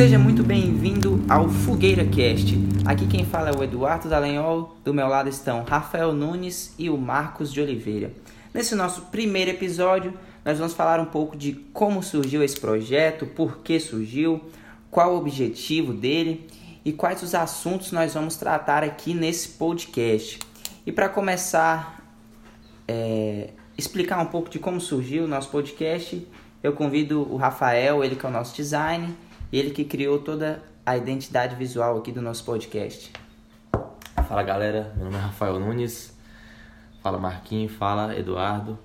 Seja muito bem-vindo ao Fogueira Cast. Aqui quem fala é o Eduardo Dallagnol, do meu lado estão Rafael Nunes e o Marcos de Oliveira. Nesse nosso primeiro episódio, nós vamos falar um pouco de como surgiu esse projeto, por que surgiu, qual o objetivo dele e quais os assuntos nós vamos tratar aqui nesse podcast. E para começar, é, explicar um pouco de como surgiu o nosso podcast, eu convido o Rafael, ele que é o nosso design, ele que criou toda a identidade visual aqui do nosso podcast. Fala galera, meu nome é Rafael Nunes, fala Marquinhos, fala Eduardo.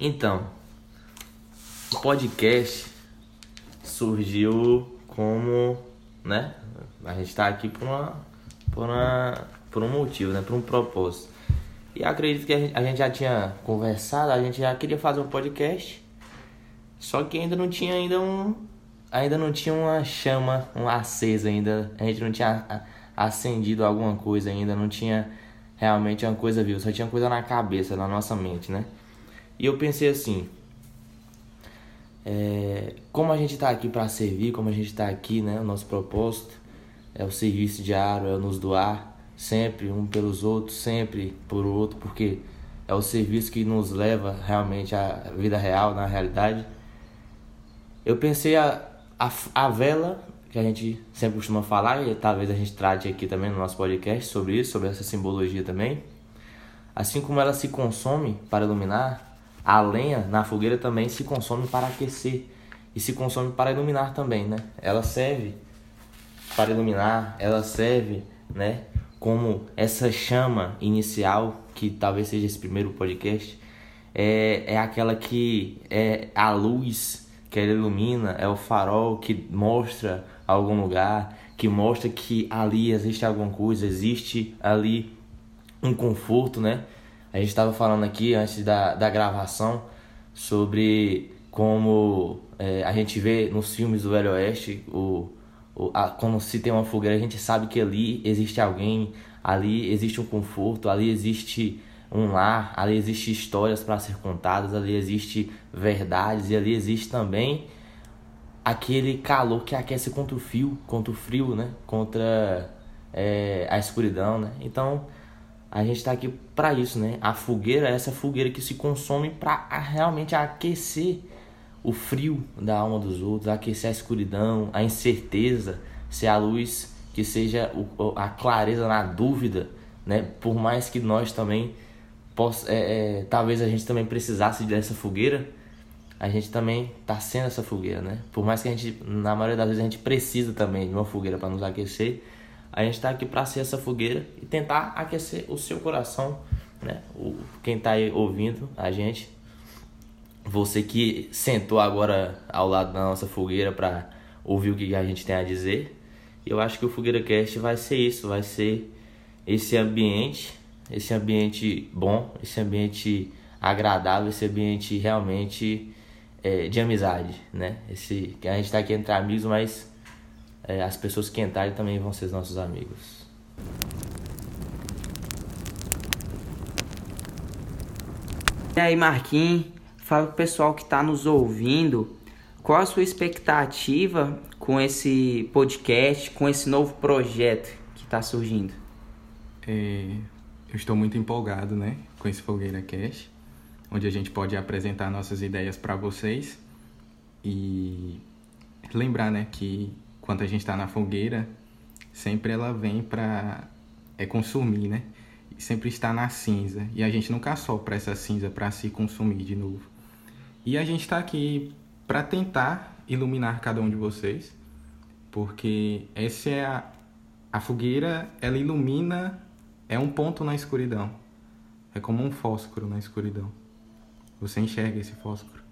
Então, o podcast surgiu como, né? A gente está aqui por uma, por uma, por um motivo, né? Por um propósito. E acredito que a gente, a gente já tinha conversado, a gente já queria fazer um podcast só que ainda não tinha ainda um ainda não tinha uma chama, um acesa ainda. A gente não tinha acendido alguma coisa ainda, não tinha realmente uma coisa viva, só tinha coisa na cabeça, na nossa mente, né? E eu pensei assim, é, como a gente está aqui para servir, como a gente está aqui, né? O nosso propósito é o serviço diário, é nos doar sempre um pelos outros, sempre por outro, porque é o serviço que nos leva realmente à vida real, na realidade. Eu pensei a, a, a vela, que a gente sempre costuma falar, e talvez a gente trate aqui também no nosso podcast sobre isso, sobre essa simbologia também. Assim como ela se consome para iluminar, a lenha na fogueira também se consome para aquecer e se consome para iluminar também, né? Ela serve para iluminar, ela serve, né, como essa chama inicial que talvez seja esse primeiro podcast, é, é aquela que é a luz que ela ilumina, é o farol que mostra algum lugar, que mostra que ali existe alguma coisa, existe ali um conforto, né? A gente estava falando aqui antes da, da gravação sobre como é, a gente vê nos filmes do Velho Oeste, o, o, a, quando se tem uma fogueira, a gente sabe que ali existe alguém, ali existe um conforto, ali existe um lar, ali existe histórias para ser contadas, ali existe verdades e ali existe também aquele calor que aquece contra o frio, contra o frio, né? Contra é, a escuridão, né? Então a gente está aqui para isso, né? A fogueira é essa fogueira que se consome para realmente aquecer o frio da alma dos outros, aquecer a escuridão, a incerteza, ser a luz que seja a clareza na dúvida, né? Por mais que nós também possa, é, é, talvez a gente também precisasse dessa fogueira, a gente também está sendo essa fogueira, né? Por mais que a gente, na maioria das vezes, a gente precisa também de uma fogueira para nos aquecer, a gente está aqui para ser essa fogueira e tentar aquecer o seu coração, né? O, quem está aí ouvindo a gente, você que sentou agora ao lado da nossa fogueira para ouvir o que a gente tem a dizer, eu acho que o Fogueira Cast vai ser isso, vai ser esse ambiente esse ambiente bom, esse ambiente agradável, esse ambiente realmente é, de amizade, né? Esse, que a gente está aqui entre amigos, mas é, as pessoas que entrarem também vão ser nossos amigos. E aí, Marquinhos, fala pro pessoal que está nos ouvindo, qual a sua expectativa com esse podcast, com esse novo projeto que está surgindo? É, eu estou muito empolgado, né, com esse Fogueira Cash, onde a gente pode apresentar nossas ideias para vocês e lembrar, né, que quando a gente está na fogueira, sempre ela vem para é consumir, né? E sempre está na cinza e a gente nunca sopra essa cinza para se consumir de novo. E a gente está aqui para tentar iluminar cada um de vocês, porque essa é a, a fogueira, ela ilumina é um ponto na escuridão. É como um fósforo na escuridão. Você enxerga esse fósforo.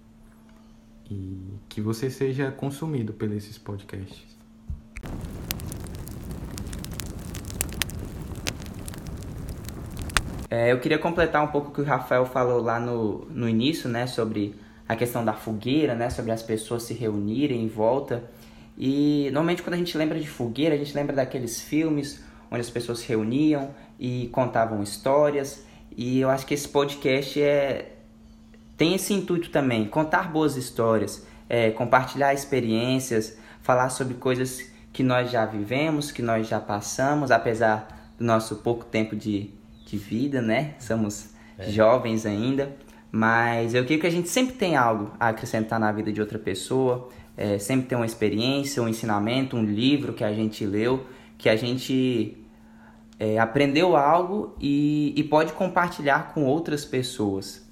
E que você seja consumido por esses podcasts. É, eu queria completar um pouco o que o Rafael falou lá no, no início, né, sobre a questão da fogueira, né, sobre as pessoas se reunirem em volta. E normalmente quando a gente lembra de fogueira, a gente lembra daqueles filmes onde as pessoas se reuniam e contavam histórias. E eu acho que esse podcast é tem esse intuito também, contar boas histórias, é, compartilhar experiências, falar sobre coisas que nós já vivemos, que nós já passamos, apesar do nosso pouco tempo de, de vida, né? Somos é. jovens ainda, mas eu creio que a gente sempre tem algo a acrescentar na vida de outra pessoa, é, sempre tem uma experiência, um ensinamento, um livro que a gente leu, que a gente é, aprendeu algo e, e pode compartilhar com outras pessoas.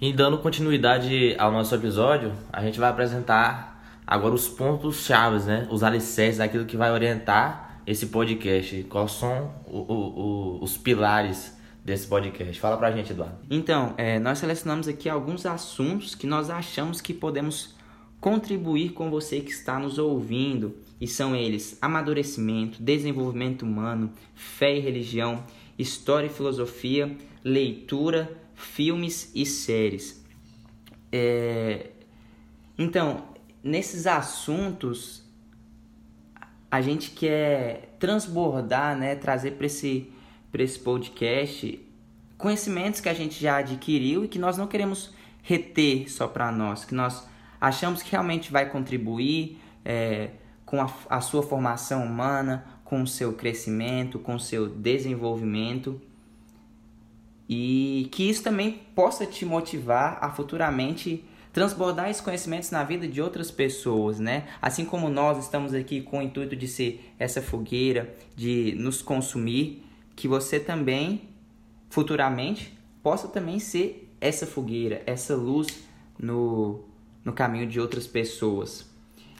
E dando continuidade ao nosso episódio, a gente vai apresentar agora os pontos chaves, né? Os alicerces, aquilo que vai orientar esse podcast. Quais são o, o, o, os pilares desse podcast? Fala pra gente, Eduardo. Então, é, nós selecionamos aqui alguns assuntos que nós achamos que podemos contribuir com você que está nos ouvindo. E são eles: amadurecimento, desenvolvimento humano, fé e religião, história e filosofia, leitura filmes e séries. É... Então, nesses assuntos, a gente quer transbordar, né, trazer para esse, esse podcast conhecimentos que a gente já adquiriu e que nós não queremos reter só para nós, que nós achamos que realmente vai contribuir é, com a, a sua formação humana, com o seu crescimento, com o seu desenvolvimento. E que isso também possa te motivar a futuramente transbordar esses conhecimentos na vida de outras pessoas, né? Assim como nós estamos aqui com o intuito de ser essa fogueira, de nos consumir, que você também futuramente possa também ser essa fogueira, essa luz no, no caminho de outras pessoas.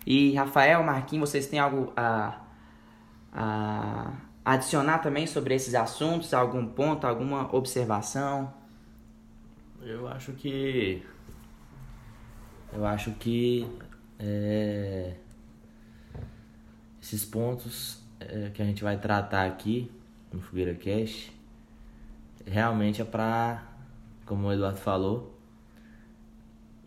E Rafael, Marquinhos, vocês têm algo a, a adicionar também sobre esses assuntos? Algum ponto, alguma observação? Eu acho que. Eu acho que. É, esses pontos é, que a gente vai tratar aqui no Fogueira Cash realmente é para, como o Eduardo falou,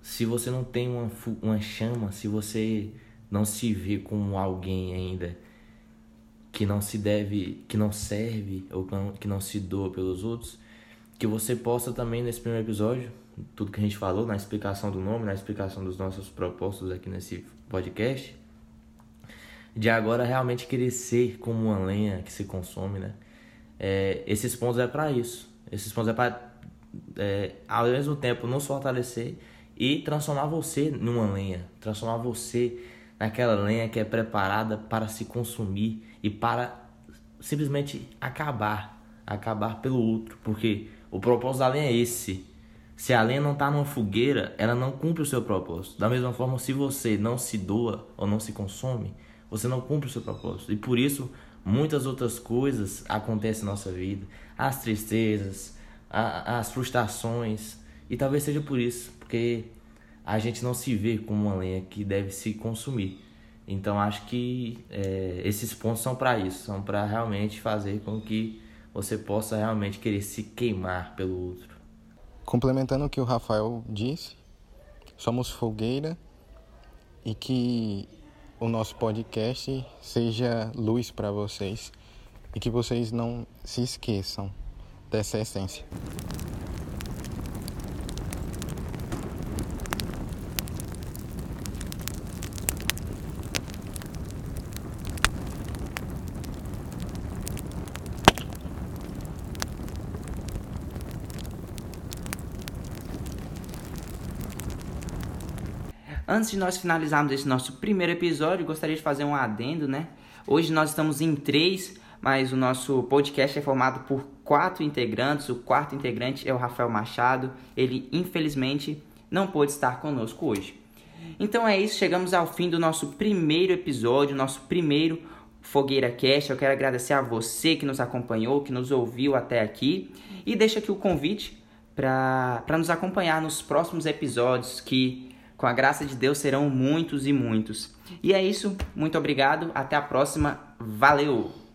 se você não tem uma, uma chama, se você não se vê como alguém ainda que não se deve, que não serve ou que não se doa pelos outros, que você possa também nesse primeiro episódio, tudo que a gente falou, na explicação do nome, na explicação dos nossos propósitos aqui nesse podcast, de agora realmente ser como uma lenha que se consome, né? É, esses pontos é para isso. Esses pontos é para, é, ao mesmo tempo, nos fortalecer e transformar você numa lenha, transformar você naquela lenha que é preparada para se consumir e para simplesmente acabar, acabar pelo outro, porque o propósito da lenha é esse. Se a lenha não está numa fogueira, ela não cumpre o seu propósito. Da mesma forma, se você não se doa ou não se consome, você não cumpre o seu propósito. E por isso, muitas outras coisas acontecem na nossa vida. As tristezas, a, as frustrações. E talvez seja por isso, porque a gente não se vê como uma lenha que deve se consumir. Então acho que é, esses pontos são para isso, são para realmente fazer com que você possa realmente querer se queimar pelo outro. Complementando o que o Rafael disse, somos fogueira e que o nosso podcast seja luz para vocês e que vocês não se esqueçam dessa essência. Antes de nós finalizarmos esse nosso primeiro episódio, gostaria de fazer um adendo, né? Hoje nós estamos em três, mas o nosso podcast é formado por quatro integrantes. O quarto integrante é o Rafael Machado. Ele, infelizmente, não pôde estar conosco hoje. Então é isso, chegamos ao fim do nosso primeiro episódio, nosso primeiro Fogueira Cast. Eu quero agradecer a você que nos acompanhou, que nos ouviu até aqui e deixa aqui o convite para nos acompanhar nos próximos episódios que com a graça de Deus serão muitos e muitos. E é isso, muito obrigado, até a próxima, valeu!